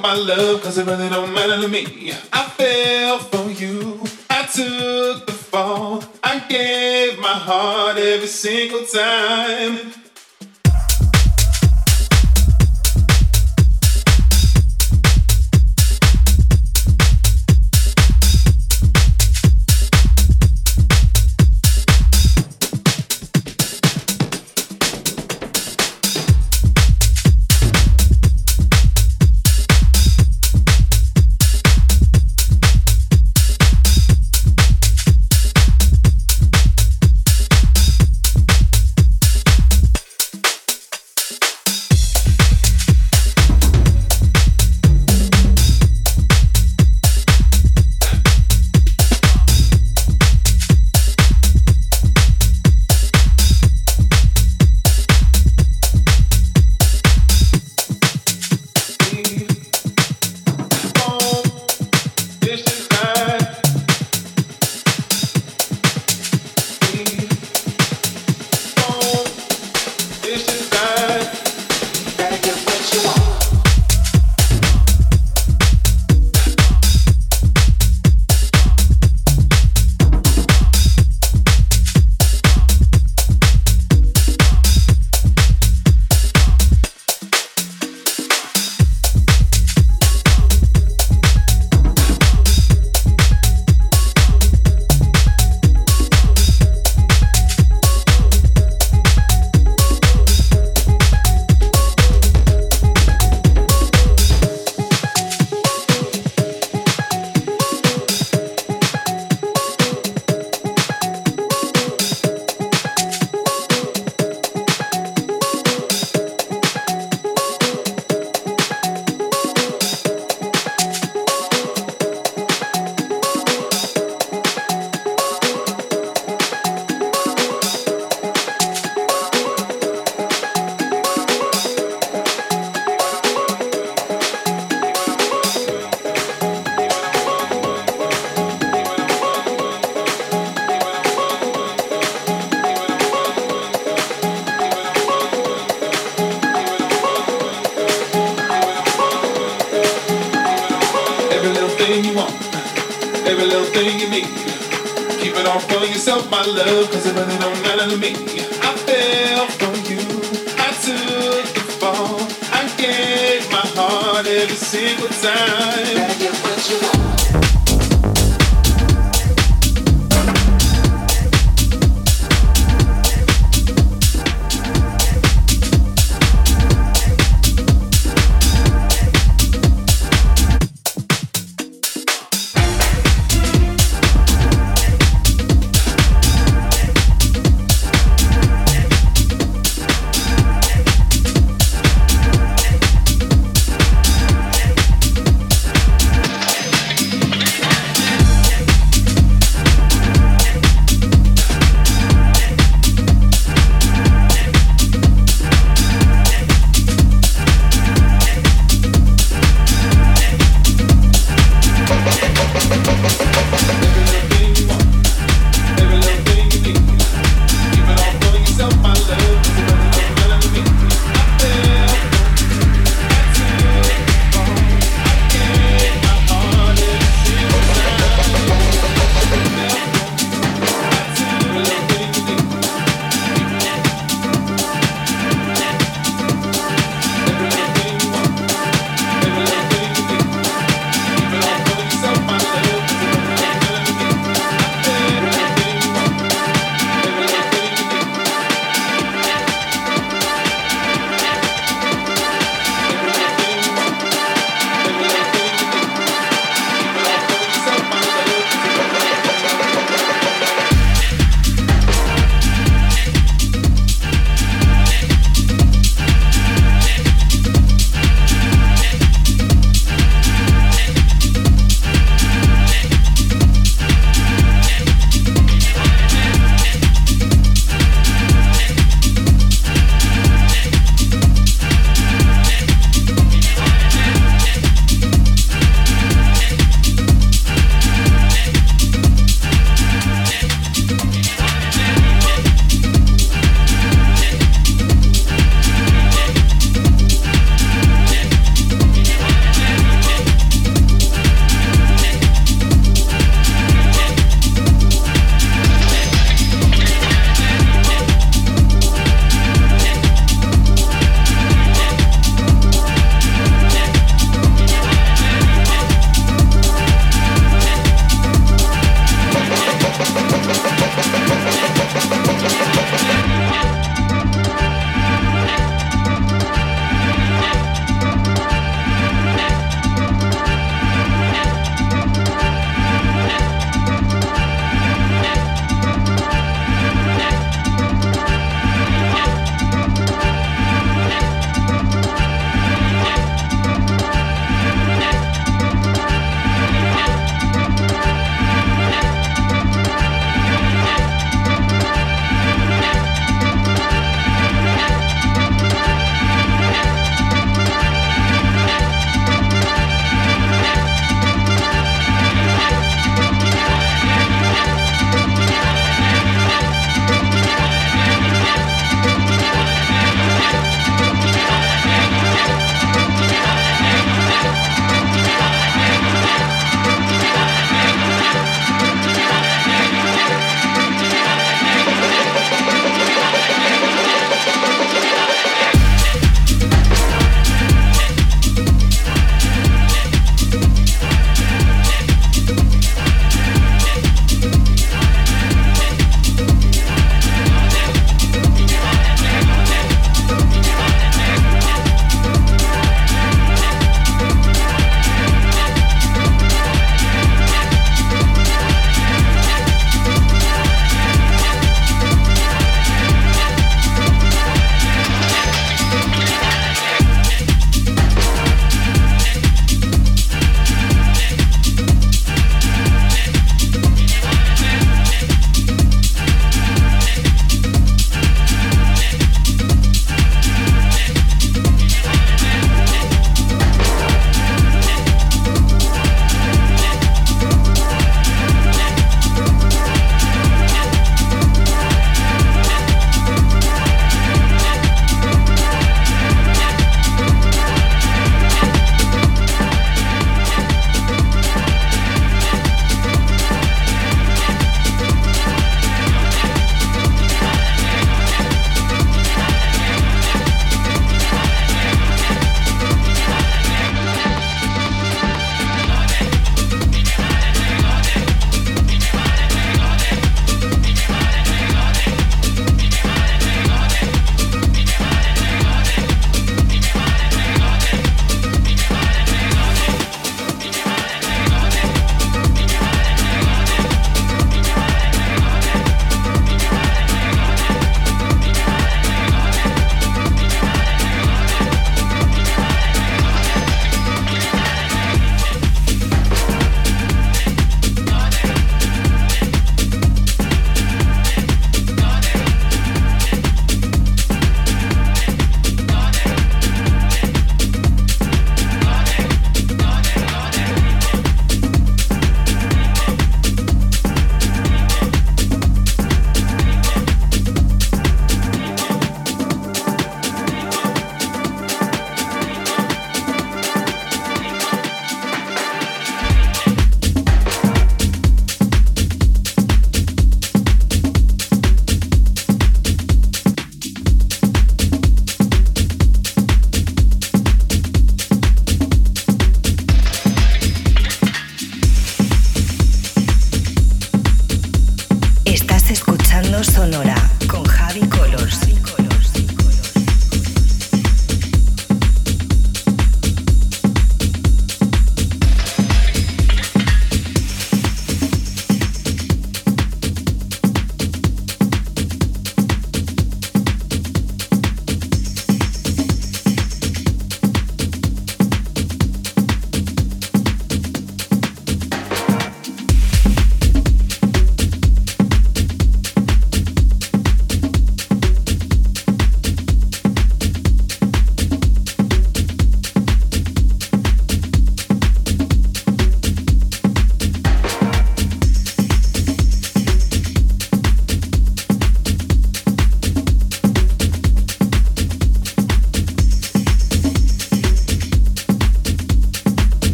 My love, cause it really don't matter to me. I fell for you, I took the fall, I gave my heart every single time. every single time. Gotta get what you want.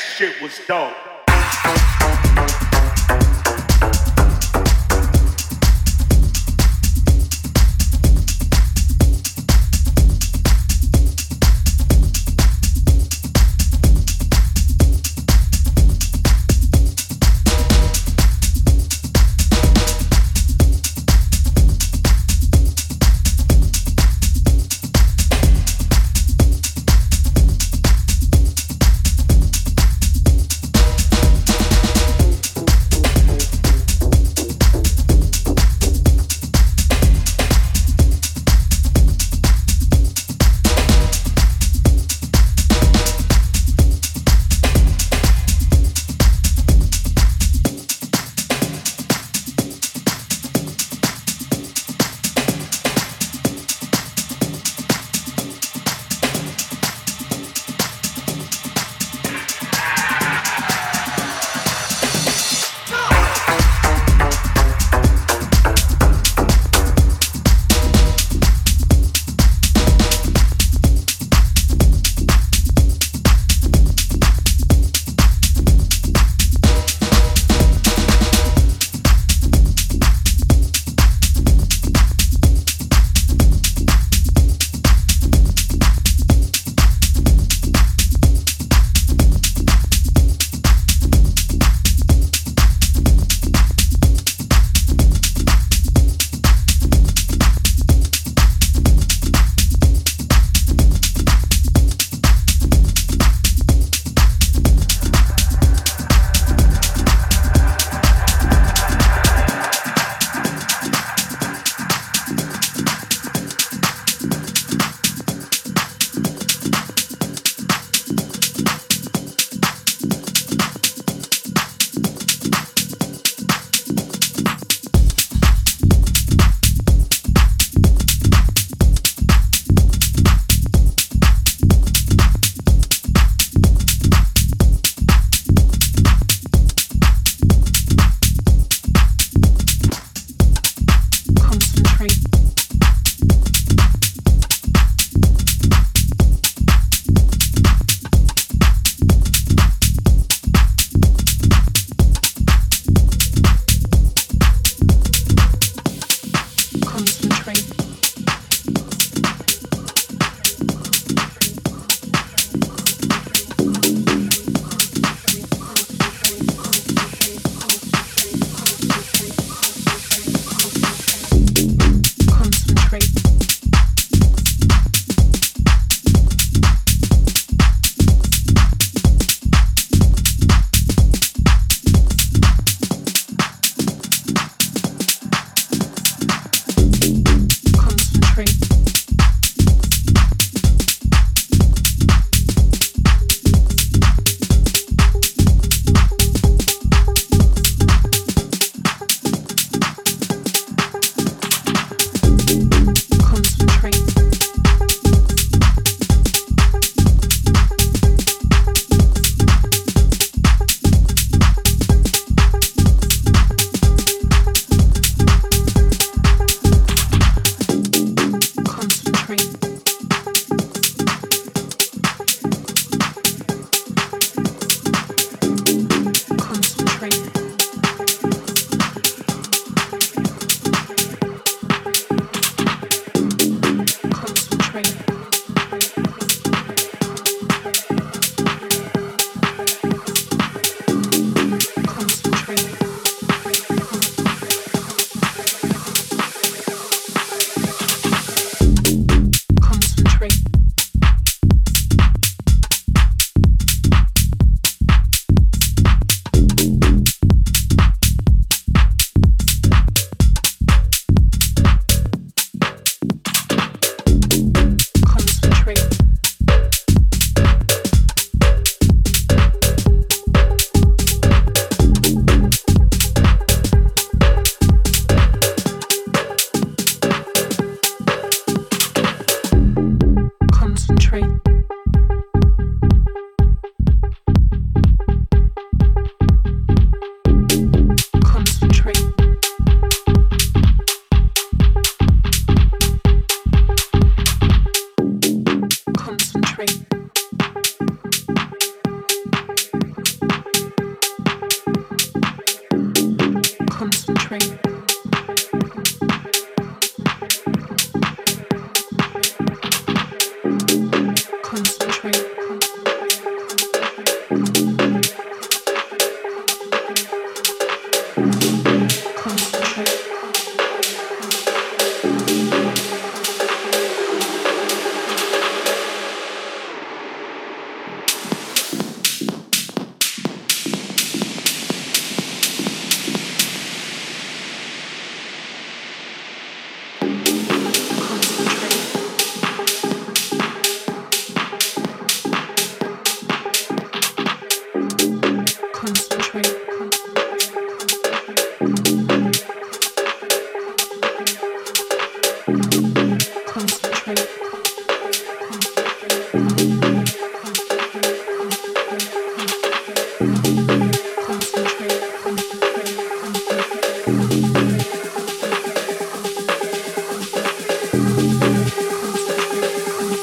Shit was dope.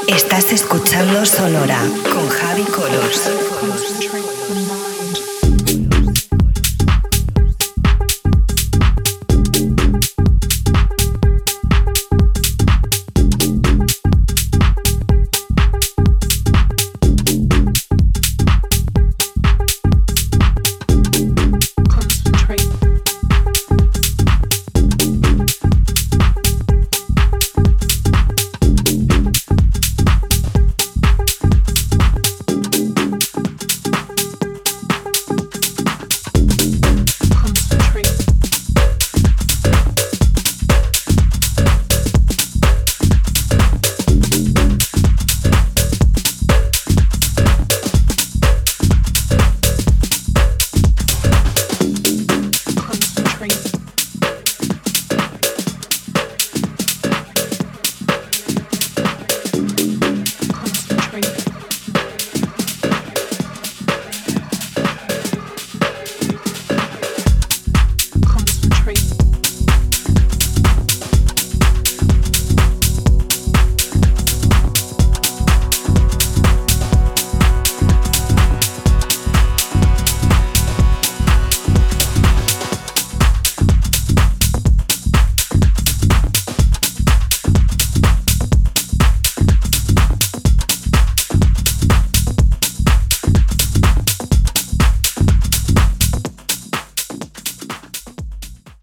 Estás escuchando Sonora con Javi Colors.